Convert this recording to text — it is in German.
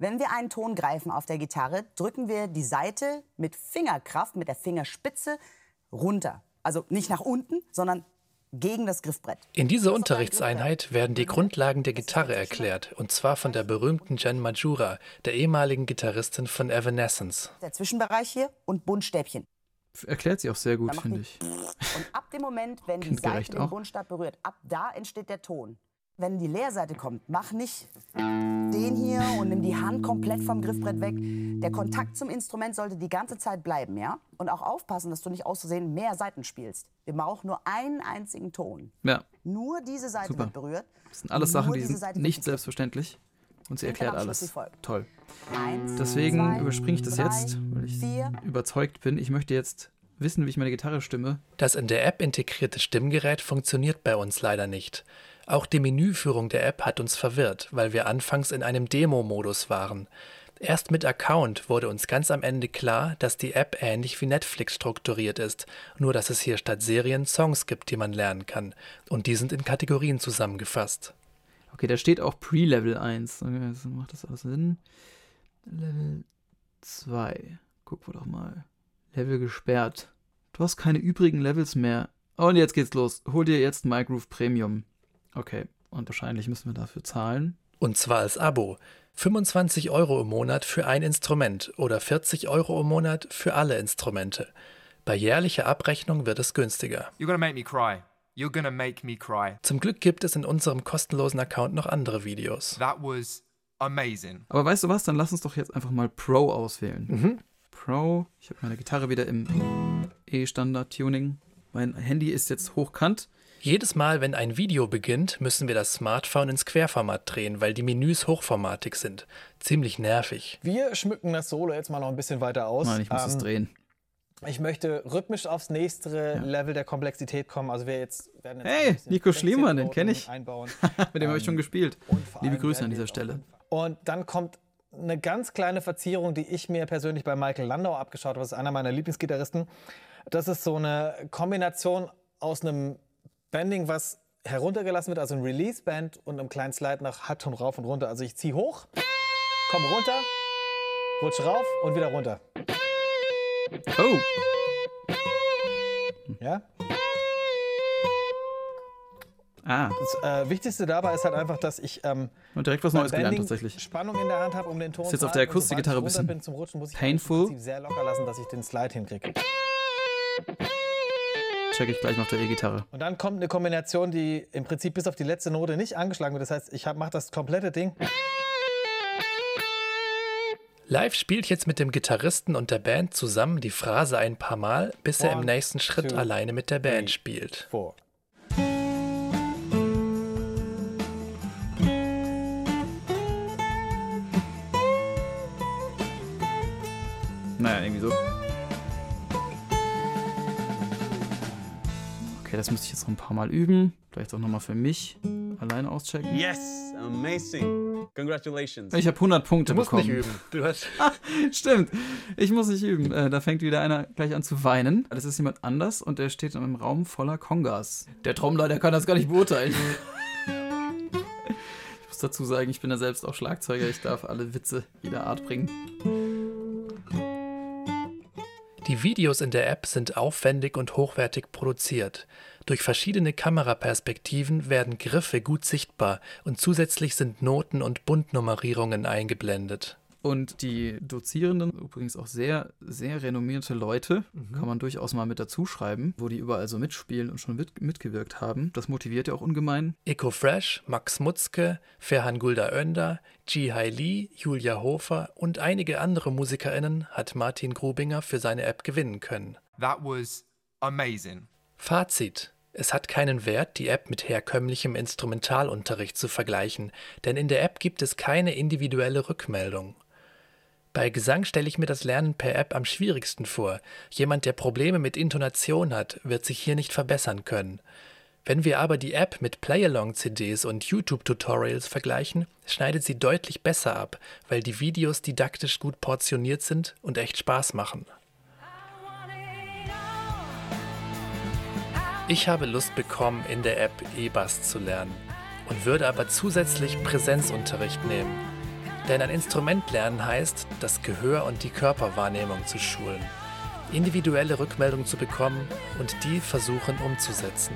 Wenn wir einen Ton greifen auf der Gitarre, drücken wir die Saite mit Fingerkraft, mit der Fingerspitze runter. Also nicht nach unten, sondern gegen das Griffbrett. In dieser Unterrichtseinheit werden die Grundlagen der Gitarre erklärt, und zwar von der berühmten Jen Majura, der ehemaligen Gitarristin von Evanescence. Der Zwischenbereich hier und Buntstäbchen. Erklärt sie auch sehr gut, finde ich. Und ab dem Moment, wenn die Saite den Buntstab berührt, ab da entsteht der Ton. Wenn die Leerseite kommt, mach nicht den hier und nimm die Hand komplett vom Griffbrett weg. Der Kontakt zum Instrument sollte die ganze Zeit bleiben, ja? Und auch aufpassen, dass du nicht auszusehen mehr Seiten spielst. Wir brauchen nur einen einzigen Ton. Ja. Nur diese Seite Super. wird berührt. Das sind alles Sachen, die sind nicht selbstverständlich. Und sie erklärt alles. Toll. Eins, Deswegen zwei, überspringe ich das drei, jetzt, weil ich vier. überzeugt bin. Ich möchte jetzt wissen, wie ich meine Gitarre stimme. Das in der App integrierte Stimmgerät funktioniert bei uns leider nicht. Auch die Menüführung der App hat uns verwirrt, weil wir anfangs in einem Demo-Modus waren. Erst mit Account wurde uns ganz am Ende klar, dass die App ähnlich wie Netflix strukturiert ist, nur dass es hier statt Serien Songs gibt, die man lernen kann. Und die sind in Kategorien zusammengefasst. Okay, da steht auch Pre-Level 1. Okay, also macht das alles Sinn? Level 2. Gucken wir doch mal. Level gesperrt. Du hast keine übrigen Levels mehr. Und jetzt geht's los. Hol dir jetzt MyGroove Premium. Okay, und wahrscheinlich müssen wir dafür zahlen. Und zwar als Abo. 25 Euro im Monat für ein Instrument oder 40 Euro im Monat für alle Instrumente. Bei jährlicher Abrechnung wird es günstiger. You're gonna make me cry. You're gonna make me cry. Zum Glück gibt es in unserem kostenlosen Account noch andere Videos. That was amazing. Aber weißt du was? Dann lass uns doch jetzt einfach mal Pro auswählen. Mhm. Pro. Ich habe meine Gitarre wieder im E-Standard-Tuning. Mein Handy ist jetzt hochkant. Jedes Mal, wenn ein Video beginnt, müssen wir das Smartphone ins Querformat drehen, weil die Menüs hochformatig sind. Ziemlich nervig. Wir schmücken das Solo jetzt mal noch ein bisschen weiter aus. Nein, ich muss es Ähm, drehen. Ich möchte rhythmisch aufs nächste Level der Komplexität kommen. Also wir jetzt werden jetzt Hey, Nico Schliemann, den Noten kenn ich. Einbauen. Mit dem habe ich schon gespielt. vor Liebe Grüße an dieser Stelle. Und dann kommt eine ganz kleine Verzierung, die ich mir persönlich bei Michael Landau abgeschaut habe. Das ist einer meiner Lieblingsgitarristen. Das ist so eine Kombination aus einem Bending, was heruntergelassen wird, also ein Release-Band und einem kleinen Slide nach Halbton rauf und runter. Also ich ziehe hoch, komme runter, rutsche rauf und wieder runter. Oh, Ja? Ah, Das äh, Wichtigste dabei ist halt einfach, dass ich ähm, und direkt was Neues gelernt tatsächlich. Spannung in der Hand habe, um den Ton Ist jetzt zu auf der Akustikgitarre ich ein bisschen bin zum Rutschen, muss ich painful. im Prinzip sehr locker lassen, dass ich den Slide hinkriege. Check ich gleich noch der E-Gitarre. Und dann kommt eine Kombination, die im Prinzip bis auf die letzte Note nicht angeschlagen wird. Das heißt, ich mache das komplette Ding. Live spielt jetzt mit dem Gitarristen und der Band zusammen die Phrase ein paar Mal, bis er im One, nächsten Schritt two, alleine mit der Band three. spielt. Vor. Naja, irgendwie so. Okay, das müsste ich jetzt noch ein paar Mal üben. Vielleicht auch nochmal für mich alleine auschecken. Yes, amazing. Congratulations. Ich habe 100 Punkte Du musst bekommen. nicht üben. Du hast Stimmt, ich muss nicht üben. Äh, da fängt wieder einer gleich an zu weinen. Das ist jemand anders und der steht in einem Raum voller Kongas. Der Trommler, der kann das gar nicht beurteilen. ich muss dazu sagen, ich bin ja selbst auch Schlagzeuger. Ich darf alle Witze jeder Art bringen. Die Videos in der App sind aufwendig und hochwertig produziert. Durch verschiedene Kameraperspektiven werden Griffe gut sichtbar und zusätzlich sind Noten und Buntnummerierungen eingeblendet. Und die Dozierenden, übrigens auch sehr, sehr renommierte Leute, kann man durchaus mal mit dazu schreiben, wo die überall so mitspielen und schon mit, mitgewirkt haben. Das motiviert ja auch ungemein. Eco Fresh, Max Mutzke, Ferhan Gulda Önder, Ji-Hai Lee, Julia Hofer und einige andere MusikerInnen hat Martin Grubinger für seine App gewinnen können. That was amazing. Fazit. Es hat keinen Wert, die App mit herkömmlichem Instrumentalunterricht zu vergleichen, denn in der App gibt es keine individuelle Rückmeldung. Bei Gesang stelle ich mir das Lernen per App am schwierigsten vor. Jemand, der Probleme mit Intonation hat, wird sich hier nicht verbessern können. Wenn wir aber die App mit Playalong-CDs und YouTube-Tutorials vergleichen, schneidet sie deutlich besser ab, weil die Videos didaktisch gut portioniert sind und echt Spaß machen. Ich habe Lust bekommen, in der App E-Bass zu lernen und würde aber zusätzlich Präsenzunterricht nehmen. Denn ein Instrument lernen heißt, das Gehör und die Körperwahrnehmung zu schulen, individuelle Rückmeldungen zu bekommen und die versuchen umzusetzen.